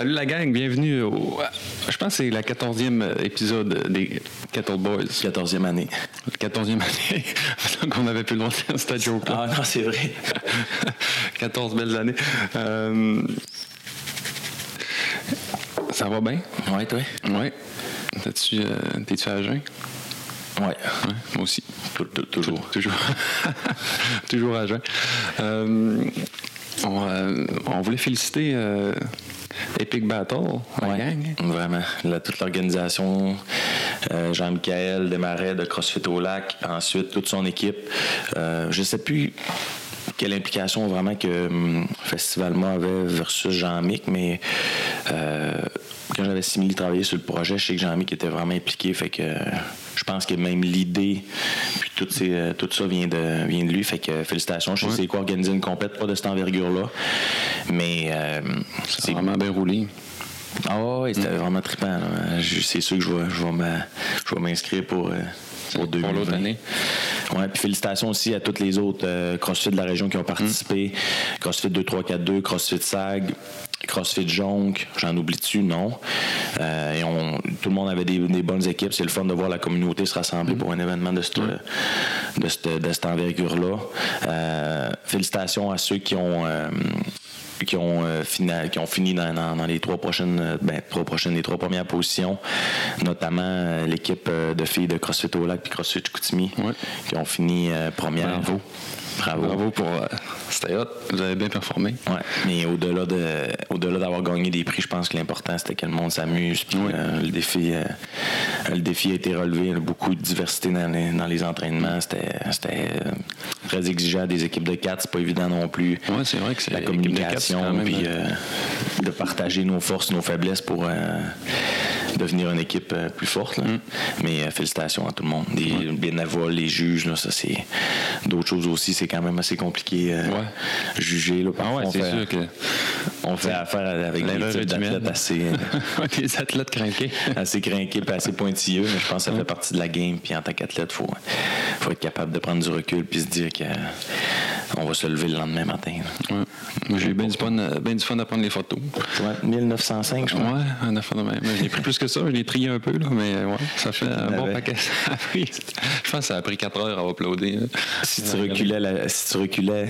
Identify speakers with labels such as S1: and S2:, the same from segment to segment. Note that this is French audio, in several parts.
S1: Salut la gang, bienvenue au. Je pense que c'est la 14e épisode des Kettle Boys.
S2: 14e année.
S1: 14e année. Donc on n'avait plus le droit de faire cette joke
S2: Ah non, c'est vrai.
S1: 14 belles années. Euh, Ça va bien?
S2: Ouais, toi?
S1: Oui. T'es-tu euh, t'es-tu à jeun?
S2: Ouais.
S1: Ouais, moi aussi.
S2: Tou- tou- Toujours.
S1: Toujours. Toujours à jeun. Euh, on, euh, on voulait féliciter euh, Epic Battle, la
S2: Ouais,
S1: gang.
S2: Vraiment. Toute l'organisation, euh, Jean-Michel Desmarais de CrossFit au Lac, ensuite toute son équipe. Euh, je ne sais plus quelle implication vraiment que hum, Festival Moi avait versus Jean-Mic, mais euh, quand j'avais simulé travailler sur le projet, je sais que Jean-Mic était vraiment impliqué. Fait que euh, je pense que même l'idée, puis tout, ces, euh, tout ça vient de, vient de lui. Fait que euh, félicitations. Je sais c'est quoi organiser une compète, pas de cette envergure-là. Mais euh,
S1: C'est vraiment bien roulé.
S2: ah ouais, c'était vraiment trippant. C'est sûr que je vais, je m'inscrire pour, euh, pour,
S1: Pour l'autre
S2: 2020.
S1: année.
S2: Ouais, puis félicitations aussi à toutes les autres euh, CrossFit de la région qui ont participé. CrossFit 2342, CrossFit SAG, CrossFit Jonc, j'en oublie-tu? Non? Euh, et on, tout le monde avait des, des bonnes équipes. C'est le fun de voir la communauté se rassembler pour un événement de cette, de cette, de cette envergure-là. Euh, félicitations à ceux qui ont... euh, qui ont, euh, fina- qui ont fini dans, dans- dans les trois prochaines, ben, trois prochaines, les trois premières positions, notamment euh, l'équipe euh, de filles de CrossFit au lac puis CrossFit Chicoutimi,
S1: Ouais.
S2: qui ont fini première.
S1: Bravo.
S2: Bravo.
S1: Bravo pour. euh, C'était hot. Vous avez bien performé.
S2: Ouais, mais au-delà de au-delà d'avoir gagné des prix, je pense que l'important c'était que le monde s'amuse. Puis euh, le défi euh, le défi a été relevé. Il y a beaucoup de diversité dans les, dans les entraînements. C'était euh, très exigeant des équipes de quatre, c'est pas évident non plus.
S1: Ouais, c'est vrai que c'est
S2: la
S1: de quatre,
S2: communication,
S1: même,
S2: puis de partager nos forces, nos faiblesses pour devenir une équipe euh, plus forte. là.
S1: Mm.
S2: Mais euh, félicitations à tout le monde. Les bénévoles, les juges, là, ça c'est d'autres choses aussi. C'est quand même assez compliqué euh,
S1: Ouais.
S2: juger. Là,
S1: Ah ouais,
S2: on
S1: c'est
S2: fait-
S1: sûr que.
S2: on fait affaire avec des
S1: humaine.
S2: assez,
S1: les athlètes craqués.
S2: assez crinqués et assez pointilleux, mais je pense que ça fait partie de la game. Puis en tant qu'athlète, il faut, faut être capable de prendre du recul puis se dire qu'on va se lever le lendemain matin.
S1: J'ai eu bien du, fun, euh, du fun à prendre les photos.
S2: Ouais, 1905, je crois.
S1: Ouais, un affaire de même. J'ai pris plus que ça, je l'ai trié un peu, là, mais ouais, ça fait un bon paquet. Ça a pris- je pense que ça a pris 4 heures à uploader. là.
S2: Si tu reculais, la- si tu reculais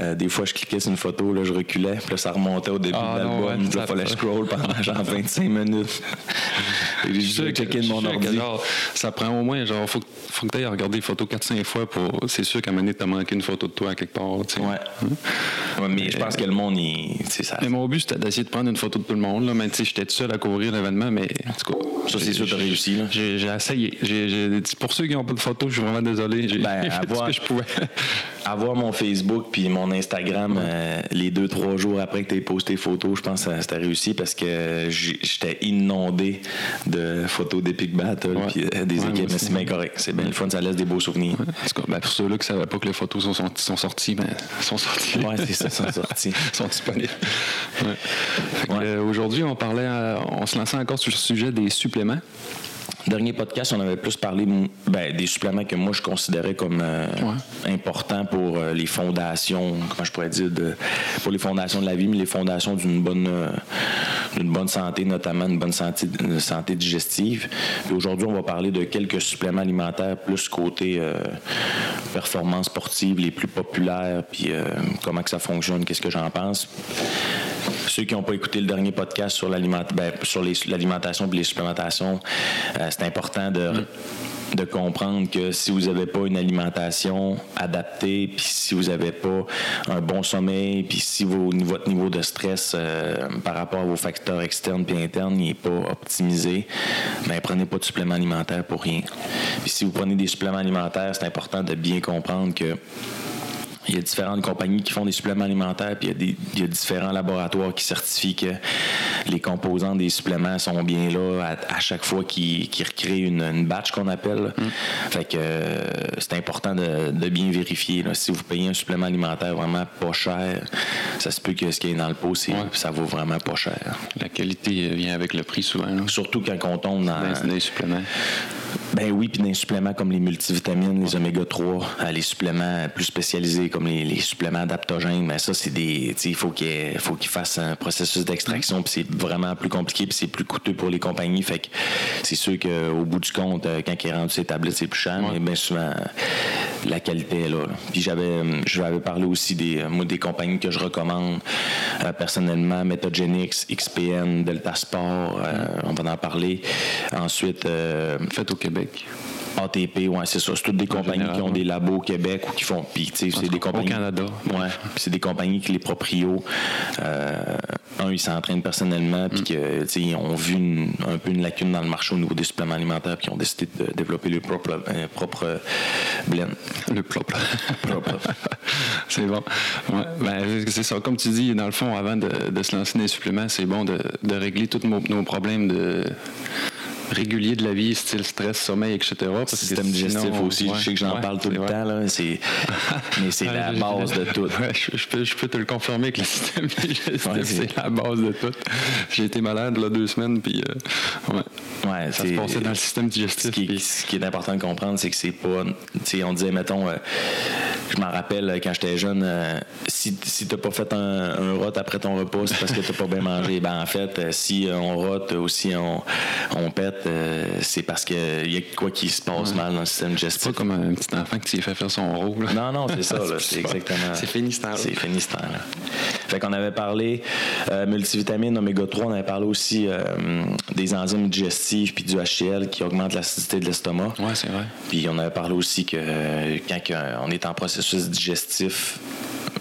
S2: euh, des fois je cliquais sur une photo, là, je reculais, puis là, ça remontait au début
S1: Ah,
S2: de l'album. il fallait que je scroll pendant genre 25 minutes. J'ai juste checké de mon ordi.
S1: genre, ça prend au moins, genre, faut, que- faut que tu ailles regarder les photos 4-5 fois pour. C'est sûr qu'à un moment donné, t'as manqué une photo de toi à quelque part. tu sais.
S2: Ouais. Ouais, mais je pense que le monde, il, ça,
S1: Mais mon but, c'était d'essayer de prendre une photo de tout le monde. Là. Mais tu sais, j'étais tout seul à couvrir l'événement, mais en tout cas.
S2: Ça, c'est sûr que t'as
S1: j'ai-
S2: réussi.
S1: J'ai essayé. Pour ceux qui n'ont pas de photos, je suis vraiment désolé. J'ai
S2: Ben, avoir-
S1: ce que je pouvais.
S2: avoir mon Facebook puis mon Instagram euh, les deux, trois jours après que tu aies posté photos, je pense que c'était réussi parce que j'étais inondé de photos d'Epic Battle puis euh, des
S1: Ouais,
S2: équipes. Mais c'est bien correct. C'est bien le fun, ça laisse des beaux souvenirs.
S1: En tout cas, ben, pour ceux-là qui ne savaient pas que les photos sont, sorties, ben, sont sorties.
S2: Ouais, c'est ça, sortis.
S1: sont disponibles. Ouais.
S2: Ouais.
S1: euh, Aujourd'hui, on parlait, euh, on se lançait encore sur le sujet des suppléments.
S2: Dernier podcast, on avait plus parlé ben, des suppléments que moi je considérais comme euh, importants pour euh, les fondations, comment je pourrais dire, de, pour les fondations de la vie, mais les fondations d'une bonne, euh, d'une bonne santé, notamment une bonne santé, une santé digestive. Aujourd'hui, on va parler de quelques suppléments alimentaires plus côté performance sportive, les plus populaires, puis comment que ça fonctionne, qu'est-ce que j'en pense. Ceux qui n'ont pas écouté le dernier podcast sur ben, sur l'alimentation et les supplémentations, euh, c'est important de, de comprendre que si vous n'avez pas une alimentation adaptée, puis si vous n'avez pas un bon sommeil, puis si vos- votre niveau de stress euh, par rapport à vos facteurs externes et internes n'est pas optimisé, ben prenez pas de suppléments alimentaires pour rien. Puis si vous prenez des suppléments alimentaires, c'est important de bien comprendre que il y a différentes compagnies qui font des suppléments alimentaires, puis il y a, des, il y a différents laboratoires qui certifient que les composants des suppléments sont bien là à, à chaque fois qu'ils recréent une, une batch qu'on appelle. Fait que euh, c'est important de, de bien vérifier. là. Si vous payez un supplément alimentaire vraiment pas cher, ça se peut que ce qui est dans le pot, ça vaut vraiment pas cher.
S1: La qualité vient avec le prix souvent. là.
S2: Surtout quand on tombe dans,
S1: Dans- dans les suppléments.
S2: Ben oui, puis des suppléments comme les multivitamines, les oméga 3, les suppléments plus spécialisés comme les, suppléments adaptogènes, mais ça, c'est des. Il faut qu'il faut qu'ils fassent un processus d'extraction, puis c'est vraiment plus compliqué, puis c'est plus coûteux pour les compagnies. Fait que c'est sûr qu'au bout du compte, euh, quand il est rendu ces tablettes, c'est plus cher, mais bien souvent, la qualité est là. Puis j'avais, je avais parlé aussi des, moi, des compagnies que je recommande euh, personnellement, Metagenix, XPN, Delta Sport, euh, on va en parler. Ensuite.
S1: Fait au Québec.
S2: ATP, ouais, c'est ça. C'est toutes des compagnies qui ont des labos au Québec ou qui font. Puis, tu sais, c'est des compagnies.
S1: Au Canada.
S2: Ouais. c'est des compagnies qui les proprios. Euh, un, ils s'entraînent personnellement, puis mm. que, tu sais, ils ont vu un peu une lacune dans le marché au niveau des suppléments alimentaires, puis ils ont décidé de développer leur propre, euh, propre blend.
S1: Le propre. c'est bon. Ouais. Ben, c'est ça. Comme tu dis, dans le fond, avant de, se lancer dans les suppléments, c'est bon de, régler tous nos problèmes de régulier de la vie, style stress, sommeil, etc.
S2: Le système digestif aussi, je sais que j'en parle tout le temps, là, mais c'est la base de tout.
S1: je, peux, je, peux, te le confirmer que le système digestif, c'est la base de tout. J'ai été malade là, deux semaines, puis euh, ça se passait dans le système digestif.
S2: Ce qui, est important de comprendre, c'est que c'est pas. On disait, mettons, euh, je m'en rappelle euh, quand j'étais jeune, si, si tu n'as pas fait un, un, rot après ton repas, c'est parce que tu n'as pas bien mangé. Ben, en fait, si on rote ou si on, on pète, euh, c'est parce qu'il y a quoi qui se passe mal dans le système digestif.
S1: C'est pas comme un petit enfant qui s'est fait faire son rôle.
S2: Non, non, c'est ça. c'est exactement.
S1: C'est fini
S2: C'est fini Fait qu'on avait parlé euh, multivitamines, oméga 3, on avait parlé aussi euh, des enzymes digestives puis du HCl qui augmentent l'acidité de l'estomac.
S1: Oui, c'est vrai.
S2: Puis on avait parlé aussi que quand on est en processus digestif,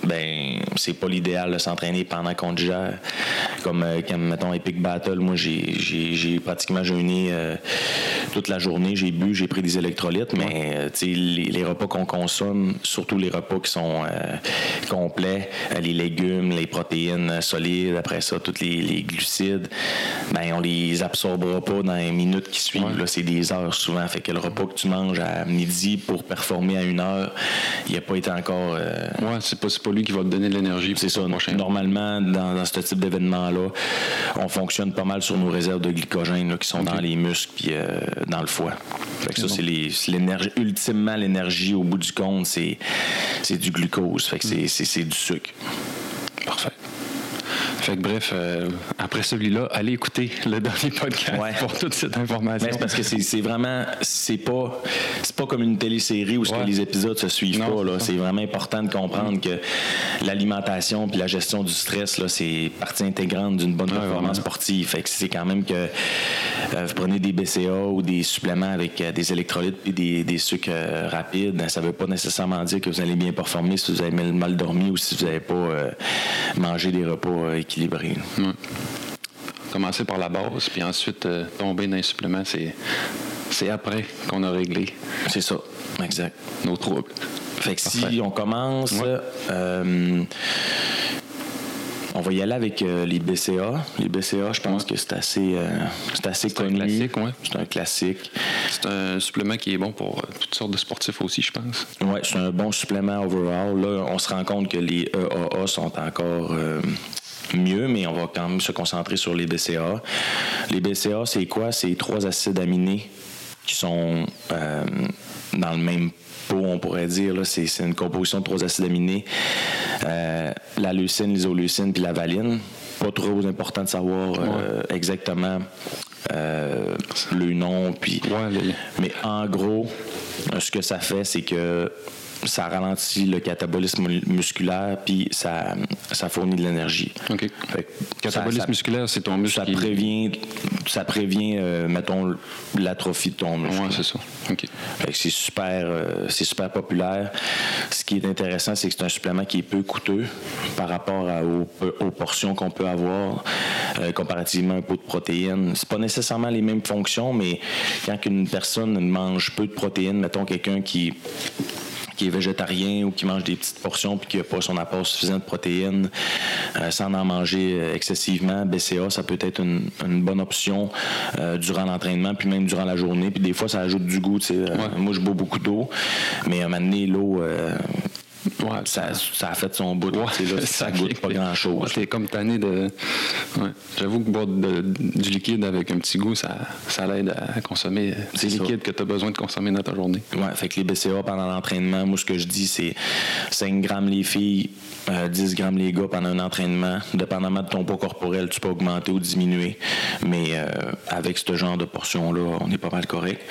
S2: ben c'est pas l'idéal de s'entraîner pendant qu'on digère. Comme, euh, mettons, Epic Battle, moi, j'ai pratiquement jeûné euh, toute la journée. J'ai bu, j'ai pris des électrolytes, mais euh, les, les, repas qu'on consomme, surtout les repas qui sont complets, les légumes, les protéines solides, après ça, tous les, glucides, ben on les absorbera pas dans les minutes qui suivent. Là, c'est des heures souvent. Fait que le repas que tu manges à midi pour performer à une heure, il n'a pas été encore.
S1: Ouais, c'est pas, pas lui qui va te donner de l'énergie.
S2: C'est ça. Normalement, dans, ce type d'événement-là, on fonctionne pas mal sur nos réserves de glycogène qui sont dans les muscles puis euh, dans le foie. Fait que ça, c'est l'énergie. Ultimement, l'énergie au bout du compte, c'est du glucose. Fait que c'est du sucre.
S1: Parfait. Fait que bref, euh, après celui-là, allez écouter le dernier podcast pour toute cette information.
S2: Mais c'est parce que c'est vraiment, c'est pas, c'est pas comme une télésérie où les épisodes se suivent pas. C'est vraiment important de comprendre que l'alimentation puis la gestion du stress, là, c'est partie intégrante d'une bonne performance sportive. Fait que c'est quand même que euh, vous prenez des BCA ou des suppléments avec euh, des électrolytes et des, des sucres rapides, ben, ça veut pas nécessairement dire que vous allez bien performer si vous avez mal dormi ou si vous n'avez pas mangé des repas équilibré.
S1: Commencer par la base, puis ensuite euh, tomber dans les suppléments, c'est, c'est après qu'on a réglé.
S2: C'est ça, exact.
S1: Nos troubles.
S2: Fait que si on commence, euh, on va y aller avec euh, les BCA. Les BCA, je pense que c'est assez, c'est assez connu.
S1: Un classique, ouais.
S2: C'est un classique.
S1: C'est un supplément qui est bon pour toutes sortes de sportifs aussi, je pense.
S2: Oui, c'est un bon supplément overall. Là, on se rend compte que les EAA sont encore mieux, mais on va quand même se concentrer sur les BCA. Les BCA, c'est quoi? C'est trois acides aminés qui sont euh, dans le même pot, on pourrait dire. C'est une composition de trois acides aminés. Euh, la leucine, l'isoleucine puis la valine. Pas trop important de savoir euh, exactement le nom. Puis, Mais en gros, ce que ça fait, c'est que ça ralentit le catabolisme musculaire, puis ça, ça fournit de l'énergie.
S1: OK. catabolisme musculaire, c'est ton muscle.
S2: Ça prévient, ça prévient euh, mettons, l'atrophie de ton muscle.
S1: Oui, c'est ça. OK.
S2: c'est super, euh, c'est super populaire. Ce qui est intéressant, c'est que c'est un supplément qui est peu coûteux par rapport aux, portions qu'on peut avoir euh, comparativement à un pot de protéines. C'est pas nécessairement les mêmes fonctions, mais quand une personne mange peu de protéines, mettons quelqu'un qui qui est végétarien ou qui mange des petites portions puis qui n'a pas son apport suffisant de protéines euh, sans en manger euh, excessivement, BCA, ça peut être une, bonne option euh, durant l'entraînement puis même durant la journée. Puis des fois, ça ajoute du goût. Moi, je bois beaucoup d'eau, mais à un moment donné, l'eau ça, a fait son bout. ça, ne goûte pas grand-chose.
S1: T'es comme tanné de... J'avoue que boire du liquide avec un petit goût, ça, ça l'aide à consommer ces liquides que tu as besoin de consommer dans ta journée.
S2: Oui, fait que les BCA pendant l'entraînement, moi, ce que je dis, c'est 5 grammes les filles, 10 euh, grammes les gars pendant un entraînement. Dépendamment de ton poids corporel, tu peux augmenter ou diminuer. Mais euh, avec ce genre de portion-là, on est pas mal correct.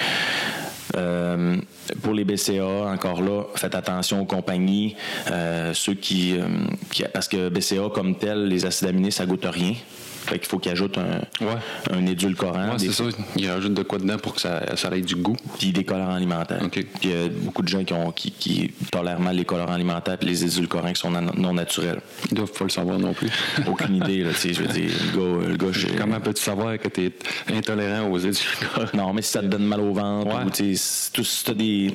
S2: Euh, pour les BCA, encore là, faites attention aux compagnies, ceux qui, qui, parce que BCA comme tel, les acides aminés, ça goûte rien. Fait qu'il faut qu'il ajoute un, un édulcorant.
S1: Ouais, c'est ça. Il rajoute de quoi dedans pour que ça, ça ait du goût.
S2: Puis des colorants alimentaires. Puis il y a beaucoup de gens qui, ont, qui, qui tolèrent mal les colorants alimentaires et les édulcorants qui sont non naturels.
S1: Ils doivent pas le savoir non plus.
S2: Aucune idée, là, tu sais, je veux dire, le gars, le gars
S1: Comment peux-tu savoir que tu es intolérant aux édulcorants?
S2: Non, mais si ça te donne mal au ventre, ou tu sais, si tu as des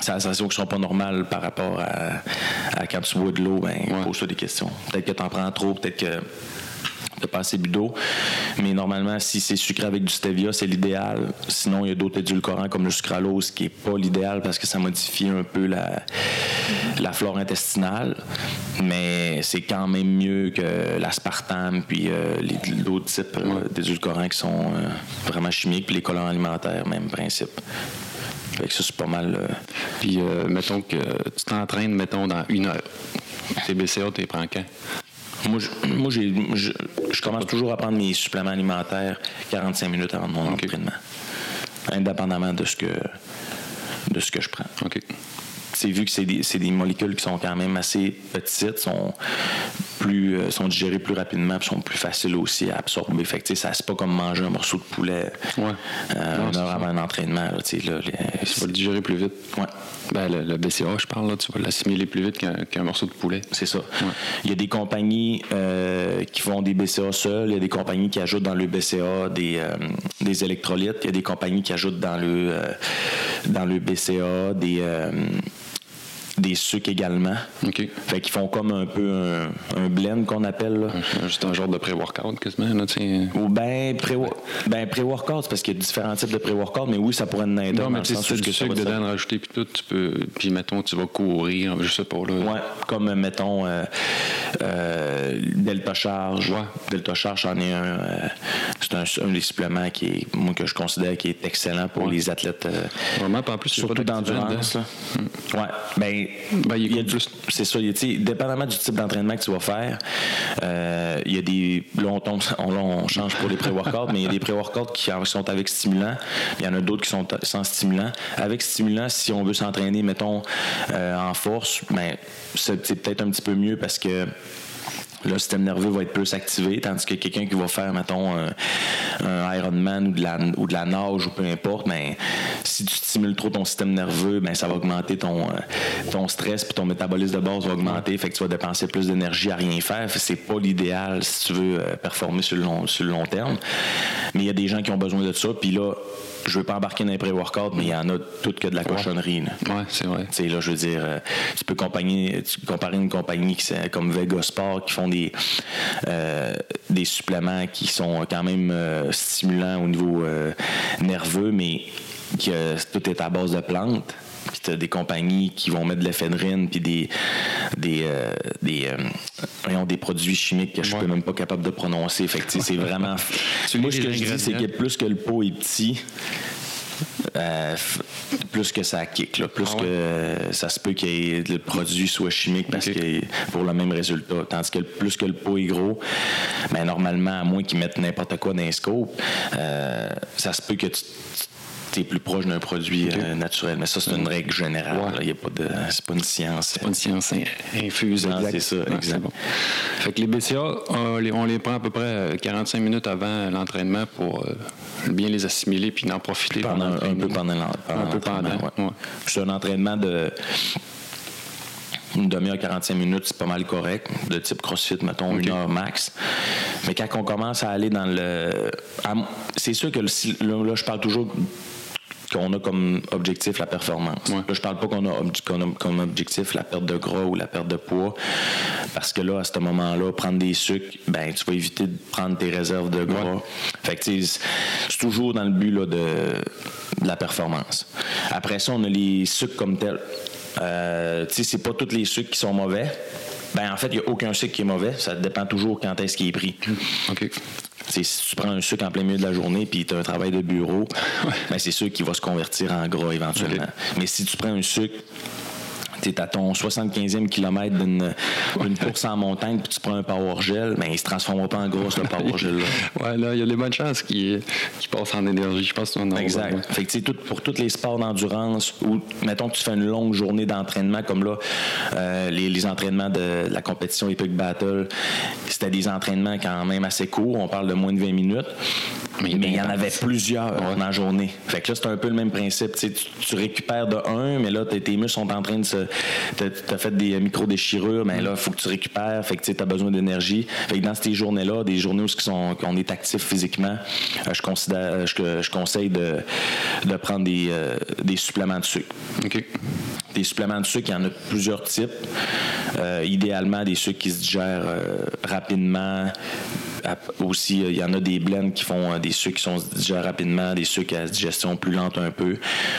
S2: sensations qui sont pas normales par rapport à, à quand tu bois de l'eau, ben, pose-toi des questions. Peut-être que tu en prends trop, peut-être que de pas assez d'eau. Mais normalement, si c'est sucré avec du stevia, c'est l'idéal. Sinon, il y a d'autres édulcorants comme le sucralose qui n'est pas l'idéal parce que ça modifie un peu la, la flore intestinale. Mais c'est quand même mieux que l'aspartame puis euh, d'autres types euh, d'édulcorants qui sont euh, vraiment chimiques, puis les colorants alimentaires, même principe. Fait que ça, c'est pas mal.
S1: Puis, mettons que tu t'entraînes, mettons, dans une heure. Tes BCA, tu les prends quand?
S2: Moi, je, je, commence toujours à prendre mes suppléments alimentaires 45 minutes avant mon entraînement, indépendamment de ce que, de ce que je prends. C'est vu que c'est des, des, molécules qui sont quand même assez petites, sont plus euh, sont digérées plus rapidement, et sont plus faciles aussi à absorber. Fait que, ça c'est pas comme manger un morceau de poulet
S1: ouais.
S2: euh, une heure avant un entraînement. Là,
S1: là, les... le digérer plus vite.
S2: Ouais.
S1: Ben, le, BCA, je parle, là, tu vas l'assimiler plus vite qu'un morceau de poulet.
S2: C'est ça. Il y a des compagnies euh, qui font des BCA seuls, il y a des compagnies qui ajoutent dans le BCA des, euh, des électrolytes, il y a des compagnies qui ajoutent dans le, dans le BCA des des sucres également.
S1: OK.
S2: Fait qu'ils font comme un peu un, blend qu'on appelle. Là.
S1: Juste un genre de pré-workout quasiment. Là,
S2: Ou ben pré-workout, ben, pré c'est parce qu'il y a différents types de pré-workout, mais oui, ça pourrait en
S1: être Non, mais tu sais, du sucre dedans rajouter, puis tout, tu peux. Puis mettons, tu vas courir, je sais pas. Là.
S2: Ouais, comme mettons euh, euh, Delta Charge.
S1: Ouais.
S2: Delta Charge, j'en ai un. Euh, c'est un, un, des suppléments qui est, moi, que je considère qui est excellent pour les athlètes.
S1: Vraiment, en plus,
S2: surtout d'endurance. Ouais. Ben,
S1: ben, il y a plus.
S2: C'est ça. dépendamment du type d'entraînement que tu vas faire, euh, il y a des. Là, on, tombe, on, change pour les pré-workouts, mais il y a des pré-workouts qui sont avec stimulant. Il y en a d'autres qui sont sans stimulant. Avec stimulant, si on veut s'entraîner, mettons, euh, en force, ben, c'est peut-être un petit peu mieux parce que le système nerveux va être plus activé, tandis que quelqu'un qui va faire, mettons, un, Ironman ou de, la, ou de la nage ou peu importe, ben, si tu stimules trop ton système nerveux, ben, ça va augmenter ton, euh, ton stress puis ton métabolisme de base va augmenter, fait que tu vas dépenser plus d'énergie à rien faire. C'est pas l'idéal si tu veux euh, performer sur le long, sur le long terme. Mais il y a des gens qui ont besoin de ça, puis là, je veux pas embarquer dans les pré-workouts, mais il y en a toutes que de la cochonnerie.
S1: Oui, c'est vrai.
S2: Tu sais, là, je veux dire, euh, tu peux comparer, comparer une compagnie qui, comme Vegasport qui font des, euh, des suppléments qui sont quand même euh, stimulants au niveau nerveux, mais que tout est à base de plantes. Puis tu as des compagnies qui vont mettre de l'éphédrine puis des des des, des produits chimiques que je suis même pas capable de prononcer. Fait c'est vraiment. Moi, ce que je dis, c'est que plus que le pot est petit, euh, plus que ça kick, plus ah que ça se peut que le produit soit chimique parce que pour le même résultat. Tandis que plus que le pot est gros, ben normalement, à moins qu'ils mettent n'importe quoi dans les scopes, euh, ça se peut que tu tu es plus proche d'un produit euh, naturel. Mais ça, c'est une règle générale. Il y a pas de, c'est pas une science.
S1: C'est pas une science infuse.
S2: c'est ça, exactement.
S1: Fait que les BCA, on les, on les, prend à peu près 45 euh, minutes avant l'entraînement pour euh, bien les assimiler puis en profiter
S2: pendant, un peu pendant l'entraînement. Un peu pendant, C'est un entraînement de une demi-heure, 45 minutes, c'est pas mal correct. De type CrossFit, mettons, une heure max. Mais quand on commence à aller dans le. C'est sûr que là, je parle toujours qu'on a comme objectif la performance. Là, je parle pas qu'on a, comme objectif la perte de gras ou la perte de poids, parce que là, à ce moment-là, prendre des sucres, ben tu vas éviter de prendre tes réserves de gras. Fait que c'est toujours dans le but là, de, de la performance. Après ça, on a les sucres comme tels Euh, tu sais, c'est pas tous les sucres qui sont mauvais. Ben, en fait, il n'y a aucun sucre qui est mauvais. Ça dépend toujours quand est-ce qu'il est pris.
S1: OK.
S2: C'est si tu prends un sucre en plein milieu de la journée puis tu as un travail de bureau, ben c'est sûr qu'il va se convertir en gras éventuellement. Mais si tu prends un sucre tu es à ton 75e kilomètre d'une course en montagne, puis tu prends un power gel, mais ben, il se transformera pas en gros, ce power gel-là.
S1: ouais, là, il y a des bonnes chances qu'il passe en énergie. Je pense que
S2: Exact. Fait que, tout, pour tous les sports d'endurance, ou mettons que tu fais une longue journée d'entraînement, comme là, euh, les, entraînements de la compétition Epic Battle, c'était des entraînements quand même assez courts. On parle de moins de 20 minutes. Mais, il y en avait plusieurs dans la journée. Fait que là, c'est un peu le même principe. Tu, tu, récupères de un, mais là, tes muscles sont en train de se, tu as, fait des micro-déchirures, mais là, il faut que tu récupères, fait que tu as besoin d'énergie. Fait que dans ces journées-là, des journées où on est actif physiquement, euh, je, considère, je, conseille de, de prendre des, euh, des suppléments de sucre. Des suppléments de sucre, il y en a plusieurs types. Euh, idéalement, des sucres qui se digèrent rapidement, aussi, il y en a des blends qui font des sucres qui sont digèrent rapidement, des sucres à digestion plus lente un peu.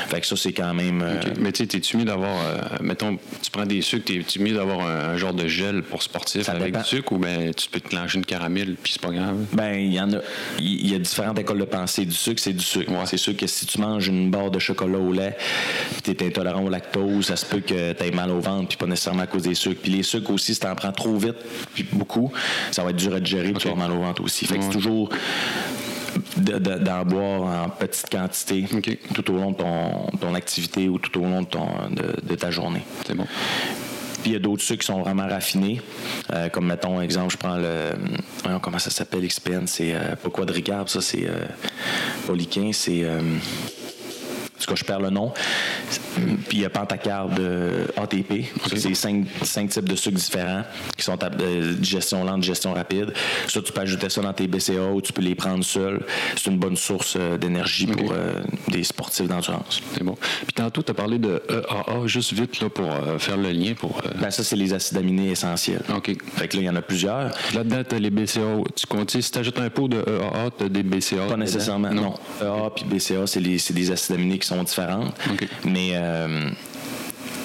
S2: Fait que ça, c'est quand même.
S1: Mais tu sais, es-tu mieux d'avoir, mettons, tu prends des sucres, es-tu mieux d'avoir un, genre de gel pour sportif avec du sucre ou ben tu peux te clencher une caramel puis c'est pas grave?
S2: Ben, il y en a. Il y a différentes écoles de pensée. Du sucre, c'est du sucre. C'est sûr que si tu manges une barre de chocolat au lait puis tu es intolérant au lactose, ça se peut que tu aies mal au ventre puis pas nécessairement à cause des sucres. Puis les sucres aussi, si tu en prends trop vite puis beaucoup, ça va être dur à digérer puis tu vas mal au ventre aussi. Fait que c'est toujours d'en boire en petite quantité tout au long de ton, activité ou tout au long de, ton, de, ta journée.
S1: C'est bon.
S2: Puis il y a d'autres sucres qui sont vraiment raffinés. Euh, comme mettons, exemple, je prends le. comment ça s'appelle, XPN C'est euh, pas quadricard, ça, c'est euh, Poliquin, c'est. Euh, en tout cas, je perds le nom. Puis il y a Pentacarde ATP. C'est cinq, types de sucres différents qui sont à euh, digestion lente, digestion rapide. Ça, tu peux ajouter ça dans tes BCA ou tu peux les prendre seul. C'est une bonne source euh, d'énergie pour euh, des sportifs d'endurance.
S1: C'est bon. Puis tantôt, tu as parlé de EAA, juste vite là, pour faire le lien. pour.
S2: Ben, ça, c'est les acides aminés essentiels.
S1: OK.
S2: Fait que là, il y en a plusieurs.
S1: Là-dedans, tu as les BCA. Tu comptes, si tu ajoutes un pot de EAA, tu as des BCA.
S2: Pas nécessairement, non. EAA puis BCA, c'est des acides aminés qui sont différentes. Mais euh,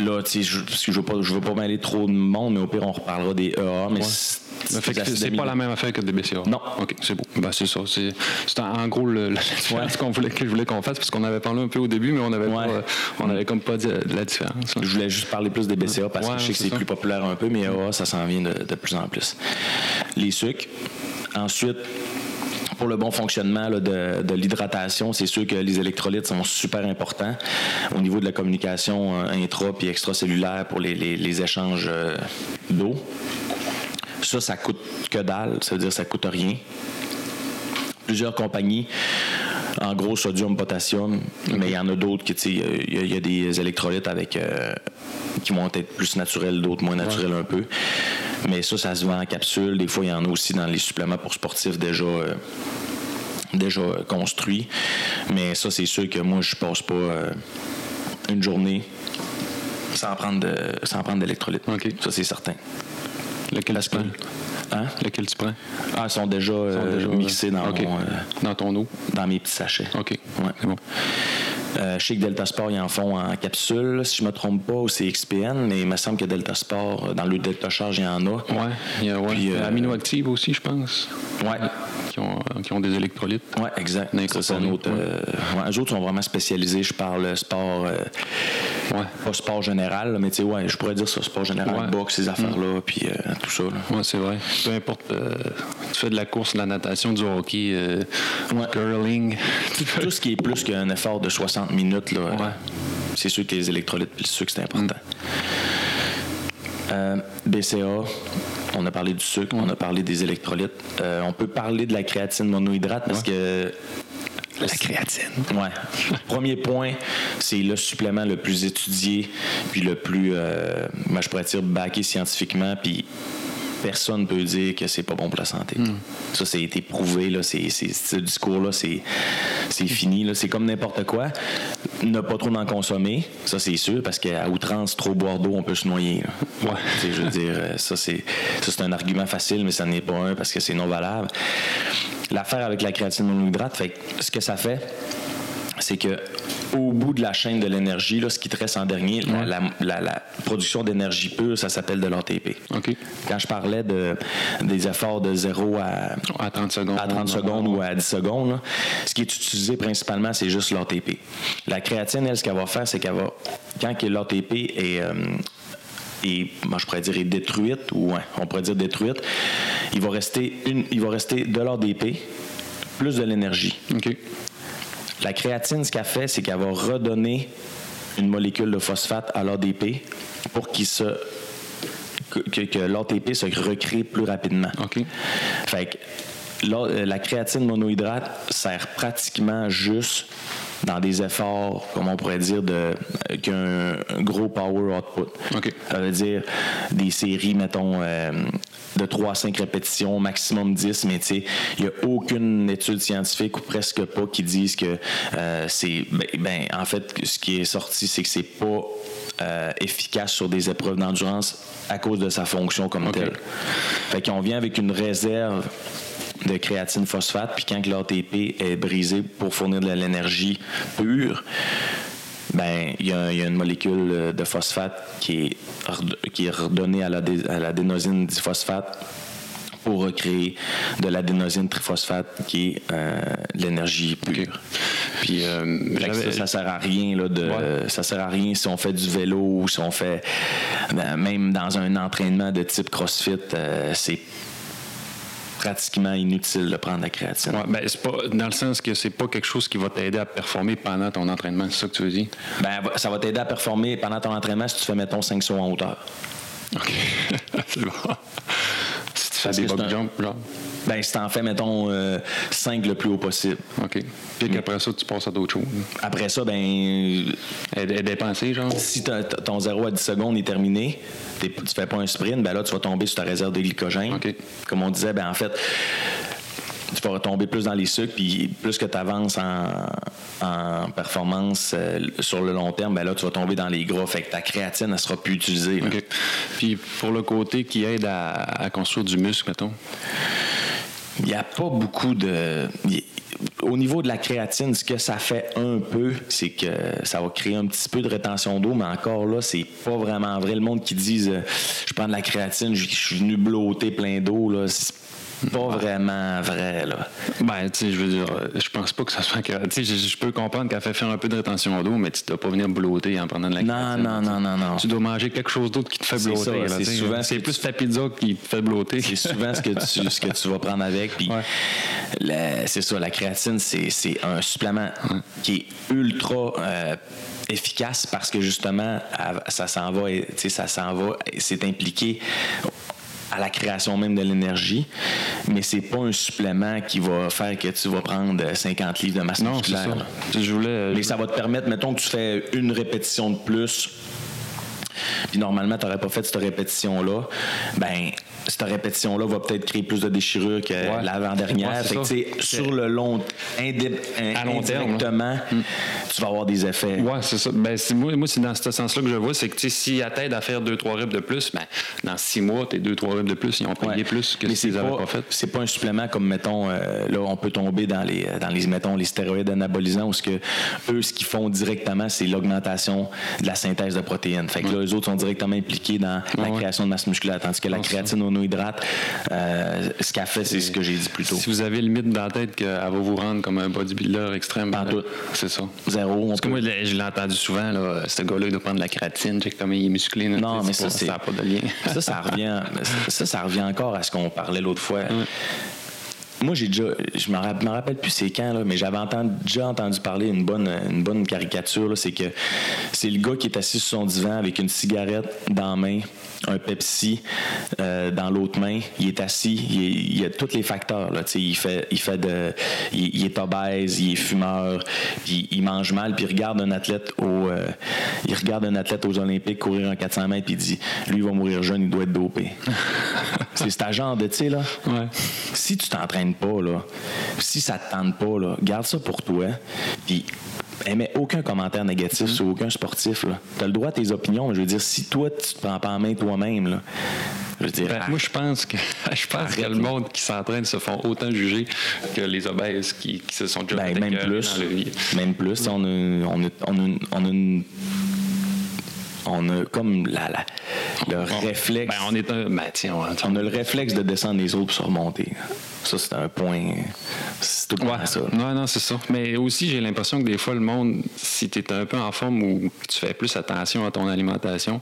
S2: là, tu sais, je ne veux, pas, je veux pas mêler trop de monde, mais au pire, on reparlera des EA. Mais
S1: c'est pas la même affaire que des BCA.
S2: Non.
S1: OK, c'est beau. Ben, c'est ça. C'est en gros le, la différence qu'on voulait, que je voulais qu'on fasse, parce qu'on avait parlé un peu au début, mais on avait, on avait comme pas dit la différence.
S2: Je voulais juste parler plus des BCA parce que je sais que c'est plus populaire un peu, mais EA, ça s'en vient de, de plus en plus. Les sucres. Ensuite, pour le bon fonctionnement de, l'hydratation, c'est sûr que les électrolytes sont super importants au niveau de la communication euh, intra et extracellulaire pour les, échanges euh, d'eau. Ça, ça coûte que dalle, ça veut dire que ça coûte rien. Plusieurs compagnies en gros sodium, potassium, mais il y en a d'autres qui, il y, a des électrolytes avec euh, qui vont être plus naturels, d'autres moins naturels un peu. Mais ça, ça se vend en capsule. Des fois, il y en a aussi dans les suppléments pour sportifs déjà. Euh, déjà construits. Mais ça, c'est sûr que moi, je passe pas euh, une journée sans prendre de, sans prendre d'électrolytes. Ça, c'est certain.
S1: Lequel tu prends?
S2: Hein?
S1: Lequel tu prends?
S2: Ah, ils sont déjà, euh, mixés dans,
S1: dans ton eau?
S2: Dans mes petits sachets.
S1: OK.
S2: Ouais. C'est bon. Euh, je sais que Delta Sport, ils en font en capsule, si je ne me trompe pas, ou c'est XPN, mais il me semble que Delta Sport, dans le Delta Charge, il y en a.
S1: Oui, il y a ouais. Euh, Amino Active aussi, je pense.
S2: Oui.
S1: Qui ont, qui ont, des électrolytes.
S2: Oui, exact. Ça, un autre, euh, eux autres sont vraiment spécialisés. Je parle sport, ouais. Pas sport général, mais tu sais, ouais, je pourrais dire ça, sport général, boxe, ces affaires-là, mm. puis tout ça.
S1: Oui, c'est vrai. Peu importe, tu fais de la course, de la natation, du hockey, curling.
S2: tout ce qui est plus qu'un effort de 60 minutes, là, c'est sûr que les électrolytes et le sucre, c'est important. Euh, BCA, on a parlé du sucre, on a parlé des électrolytes. Euh, on peut parler de la créatine monohydrate parce que
S1: la créatine.
S2: Ouais. Premier point, c'est le supplément le plus étudié, puis le plus, euh, moi je pourrais dire, backé scientifiquement, puis personne ne peut dire que c'est pas bon pour la santé. Hmm. Ça, c'est été prouvé. Là, c'est, ce discours-là, c'est, c'est fini. C'est comme n'importe quoi. Ne pas trop en consommer, ça, c'est sûr, parce qu'à outrance, trop boire d'eau, on peut se noyer. Ouais. Je veux dire, euh, ça, c'est, ça, c'est un argument facile, mais ça n'est pas un parce que c'est non valable. L'affaire avec la créatine monohydrate, fait ce que ça fait, c'est que au bout de la chaîne de l'énergie, ce qui te reste en dernier, la, production d'énergie pure, ça s'appelle de l'ATP. Quand je parlais de, des efforts de 0
S1: à, 30 secondes,
S2: à 30 secondes ou à 10 secondes, ce qui est utilisé principalement, c'est juste l'ATP. La créatine, elle, ce qu'elle va faire, c'est qu'elle va, quand l'ATP est, euh, et moi je pourrais dire est détruite ou on pourrait dire détruite, il va rester une, il va rester de l'ADP plus de l'énergie. La créatine, ce qu'elle fait, c'est qu'elle va redonner une molécule de phosphate à l'ADP pour qu'il se que, l'ATP se recrée plus rapidement. Fait que la créatine monohydrate sert pratiquement juste dans des efforts, comme on pourrait dire, de qu'un gros power output. Ça veut dire des séries, mettons, euh, de 3 à 5 répétitions, maximum 10, mais tu sais, il n'y a aucune étude scientifique ou presque pas qui disent que euh, c'est. Ben, ben, en fait, ce qui est sorti, c'est que c'est pas euh, efficace sur des épreuves d'endurance à cause de sa fonction comme telle. Fait qu'on vient avec une réserve de créatine phosphate, puis quand l'ATP est brisé pour fournir de l'énergie pure, ben il y, a une molécule de phosphate qui est, qui est redonnée à l'adénosine diphosphate pour recréer de l'adénosine triphosphate qui est euh, l'énergie pure. Puis euh, ça, ça sert à rien là, de ça sert à rien si on fait du vélo ou si on fait ben, même dans un entraînement de type CrossFit, euh, c'est pratiquement inutile de prendre la créatine.
S1: Ouais, ben, c'est pas, dans le sens que c'est pas quelque chose qui va t'aider à performer pendant ton entraînement, c'est ça que tu veux dire?
S2: Ben, ça va t'aider à performer pendant ton entraînement si tu fais, mettons, 5 sauts en hauteur.
S1: OK. c'est bon. Si tu fais des box jumps, genre?
S2: Ben, si t'en fais, mettons, 5 euh, le plus haut possible.
S1: OK. Puis qu'après ça, tu passes à d'autres choses.
S2: Après ça, ben.
S1: Elle est dépensée, genre?
S2: Si ton 0 à 10 secondes est terminé, tu fais pas un sprint, ben là, tu vas tomber sur ta réserve de glycogène. Comme on disait, ben en fait, tu vas retomber plus dans les sucres, puis plus que tu avances en, performance euh, sur le long terme, ben là, tu vas tomber dans les gras. Fait que ta créatine, elle sera plus utilisée.
S1: Puis pour le côté qui aide à, construire du muscle, mettons?
S2: Il n'y a pas beaucoup de au niveau de la créatine, ce que ça fait un peu, c'est que ça va créer un petit peu de rétention d'eau, mais encore là, c'est pas vraiment vrai. Le monde qui dit euh, je prends de la créatine, je suis venu blotter plein d'eau, là, pas vraiment vrai, là.
S1: Ben, tu sais, je veux dire, je pense pas que ça soit. Tu sais, je, peux comprendre qu'elle fait faire un peu de rétention d'eau, mais tu dois pas venir blotter en prenant de la
S2: Non, non, non, non, non.
S1: Tu dois manger quelque chose d'autre qui te fait blotter. C'est souvent. C'est plus ta pizza qui te fait blotter.
S2: C'est souvent ce que, tu, ce que tu vas prendre avec. Puis, c'est ça, la créatine, c'est un supplément qui est ultra. Euh, efficace parce que justement ça s'en va ça s'en va c'est impliqué à la création même de l'énergie, mais c'est pas un supplément qui va faire que tu vas prendre 50 livres de masse non, musculaire.
S1: Ça. Je voulais,
S2: mais ça va te permettre, mettons que tu fais une répétition de plus, puis normalement, tu n'aurais pas fait cette répétition-là, ben cette répétition-là va peut-être créer plus de déchirure que l'avant-dernière. sur le long, à long terme, hmm. tu vas avoir des effets.
S1: Oui, c'est ça. Ben, moi, moi c'est dans ce sens-là que je vois, c'est que si elle t'aide à faire deux, trois reps de plus, ben, dans six mois, tes deux, trois reps de plus, ils ont payé plus que si ils n'avaient pas fait.
S2: C'est pas un supplément comme, mettons, euh, là, on peut tomber dans les, dans les, mettons, les stéroïdes anabolisants, où ce que eux, ce qu'ils font directement, c'est l'augmentation de la synthèse de protéines. Fait que là, eux autres sont directement impliqués dans la création de masse musculaire, tandis que la créatine au hydrate, euh, ce qu'elle fait, c'est ce que j'ai dit plus tôt.
S1: Si vous avez le mythe dans la tête qu'elle va vous rendre comme un bodybuilder extrême. C'est ça.
S2: Zéro.
S1: Parce que moi, je l'ai entendu souvent, là, ce gars-là, il doit prendre de la créatine, check comme il est musclé.
S2: non, mais ça,
S1: ça n'a pas de lien.
S2: ça, ça revient, ça, ça revient encore à ce qu'on parlait l'autre fois. Moi, j'ai déjà, je me rappelle plus c'est quand, là, mais j'avais déjà entendu parler d'une bonne, une bonne caricature. C'est que c'est le gars qui est assis sur son divan avec une cigarette dans la main, un Pepsi euh, dans l'autre main. Il est assis, il, a tous les facteurs. Là, il fait, il fait de, il, est obèse, il est fumeur, puis il mange mal, puis il regarde un athlète au, euh, il regarde un athlète aux Olympiques courir un 400 mètres, puis il dit, lui il va mourir jeune, il doit être dopé. c'est cet genre de, tu sais là. Si tu t'entraînes pas là, si ça te tente pas là, garde ça pour toi, puis émets aucun commentaire négatif sur aucun sportif. Tu as le droit à tes opinions. Je veux dire, si toi, tu te prends pas en main toi-même, Je veux dire,
S1: Ben, moi, je pense que je pense que le monde qui s'entraîne se font autant juger que les obèses qui, qui se sont déjà
S2: ben, même plus.
S1: dans vie.
S2: Même plus. On a, on a, on a, on a une- on a comme la, la- le réflexe.
S1: Ben, on est un. Ben, tiens, on,
S2: On a le réflexe de descendre les autres pour se remonter. Ça, c'est un point. C'est tout le ça.
S1: Non, non, c'est ça. Mais aussi, j'ai l'impression que des fois, le monde, si tu es un peu en forme ou que tu fais plus attention à ton alimentation,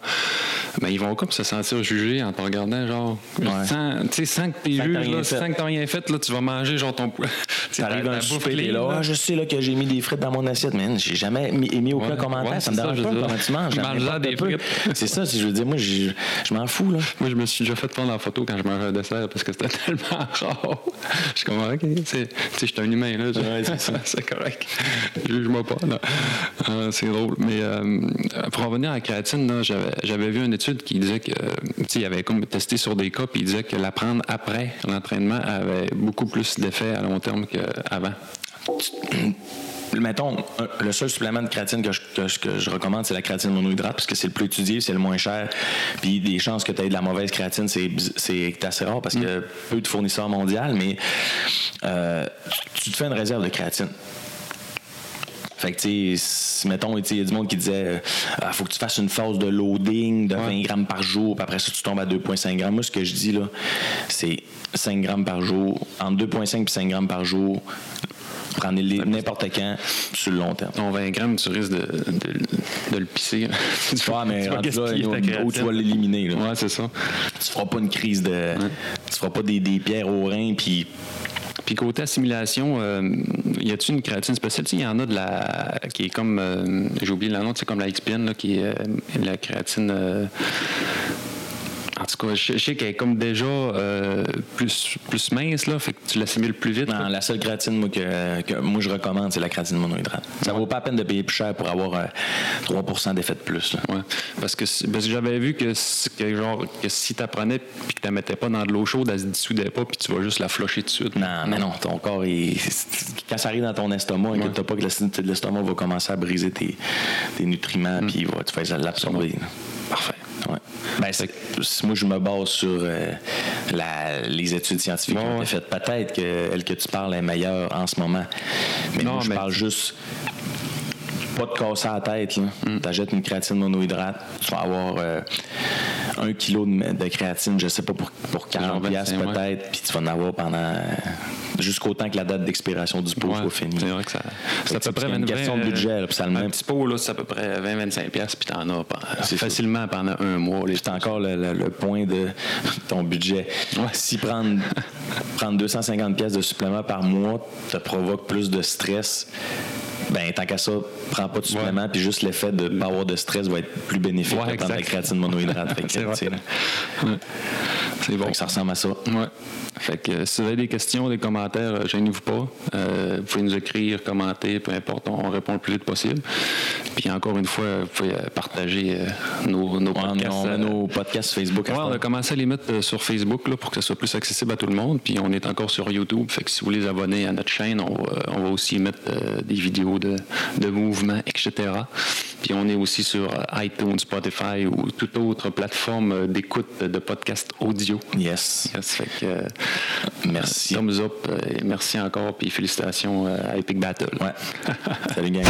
S1: ben, ils vont comme se sentir jugés en te regardant, genre,
S2: Ouais.
S1: sans, tu sans que tu là,
S2: fait.
S1: sans que tu rien fait, là, tu vas manger, genre, ton poids.
S2: T'arrives un souper, t'es là, Ah, je sais là, que j'ai mis des frites dans mon assiette, mais j'ai jamais mis, émis aucun
S1: Ouais,
S2: commentaire. ça me dérange pas comment tu manges.
S1: Mange-en
S2: n'importe peu. C'est ça, si je veux dire, moi, je, je m'en fous, là.
S1: Moi, je me suis déjà fait prendre en photo quand je mangeais un dessert parce que c'était tellement rare. Je suis comme, OK, tu sais, je suis un humain, là.
S2: Ouais, c'est
S1: correct. Juge-moi pas, là. Euh, c'est drôle. Mais euh, pour revenir à la créatine, j'avais, vu une étude qui disait que, tu sais, il avait comme testé sur des cas, puis il disait que la prendre après l'entraînement avait beaucoup plus d'effet à long terme qu'avant.
S2: Mettons, le seul supplément de créatine que je, que je- que je recommande, c'est la créatine monohydrate, parce que c'est le plus étudié, c'est le moins cher. Puis des chances que tu aies de la mauvaise créatine, c'est c'est assez rare parce que peu de fournisseurs mondiaux, mais euh, tu te fais une réserve de créatine. Fait que, tu sais, mettons, il y a du monde qui disait, il faut que tu fasses une phase de loading de 20 grammes par jour, puis après ça, tu tombes à 2,5 grammes. Moi, ce que je dis, là, c'est 5 grammes par jour, entre 2,5 et 5 grammes par jour, prenez-les n'importe quand, sur le long terme.
S1: Ton 20 grammes, tu risques de, de- de le pisser. tu
S2: Ouais, mais
S1: tu vas
S2: là,
S1: créatine.
S2: tu vas l'éliminer, là.
S1: Ouais, c'est ça.
S2: Tu feras pas une crise de. Tu feras pas des, des pierres au rein, puis.
S1: Puis côté assimilation, euh, y a-t-il une créatine spéciale? Il y en a de la qui est comme, euh, j'ai oublié le nom, c'est comme la là, qui est euh, la créatine. En tout cas, je, je sais qu'elle est comme déjà euh, plus, plus mince, là, fait que tu l'assimiles plus vite.
S2: Non,
S1: là.
S2: la seule créatine moi, que, que moi je recommande, c'est la créatine monohydrate. Ça vaut pas la peine de payer plus cher pour avoir euh, 3% d'effet de plus. là.
S1: Ouais. Parce que, parce que j'avais vu que, genre, que si tu apprenais puis que tu la mettais pas dans de l'eau chaude, elle se dissoudait pas puis tu vas juste la flusher tout de suite.
S2: Non, mais non, ton corps, il- quand ça arrive dans ton estomac, inquiète pas que l'estomac va commencer à briser tes, tes nutriments, puis il va- tu vas l'absorber. Ouais. Ben, moi, je me base sur euh, la- les études scientifiques qui
S1: Ouais,
S2: ont
S1: ouais.
S2: été faites. Peut-être que elle que tu parles est meilleure en ce moment. Mais
S1: Non,
S2: moi, je
S1: mais-
S2: parle juste pas de casser la tête.
S1: Mm.
S2: Tu achètes une créatine monohydrate, tu vas avoir euh, un kilo de, de créatine, je sais pas, pour, pour 40
S1: Genre
S2: piastres
S1: 25, ouais.
S2: peut-être, puis tu vas en avoir pendant jusqu'au temps que la date d'expiration du pot
S1: Ouais,
S2: soit finie.
S1: C'est vrai que ça. C'est à peu près
S2: une
S1: 20,
S2: question de budget, là, ça
S1: un petit pot, là, c'est à peu près 20-25$, piastres, puis t'en as pendant-
S2: ça.
S1: facilement pendant un mois.
S2: C'est encore le, le- le point de ton budget. Si prendre, prendre 250 pièces de supplément par mois te provoque plus de stress, ben tant qu'à ça, prends pas de supplément, puis juste l'effet de ne pas avoir de stress va être plus bénéfique
S1: Ouais,
S2: que prendre la créatine monohydrate.
S1: C'est bon.
S2: Fait que ça ressemble à ça.
S1: Ouais. Fait que euh, si vous avez des questions, des commentaires, euh, gênez-vous pas. Euh, vous pouvez nous écrire, commenter, peu importe, on répond le plus vite possible. Puis encore une fois, vous pouvez partager nos, nos
S2: on-
S1: podcasts.
S2: on nos podcasts Facebook.
S1: Ouais, on a commencé à les mettre sur Facebook là, pour que ce soit plus accessible à tout le monde. Puis on est encore sur YouTube. Fait que si vous voulez vous abonner à notre chaîne, on va, on va aussi mettre euh, des vidéos de, de mouvements, etc. Puis on est aussi sur iTunes, Spotify ou toute autre plateforme d'écoute de podcasts audio.
S2: Yes.
S1: Yes, fait que, euh,
S2: Merci.
S1: Thumbs up. euh, et merci encore. Puis félicitations euh, à Epic Battle.
S2: Ouais. Salut, gang.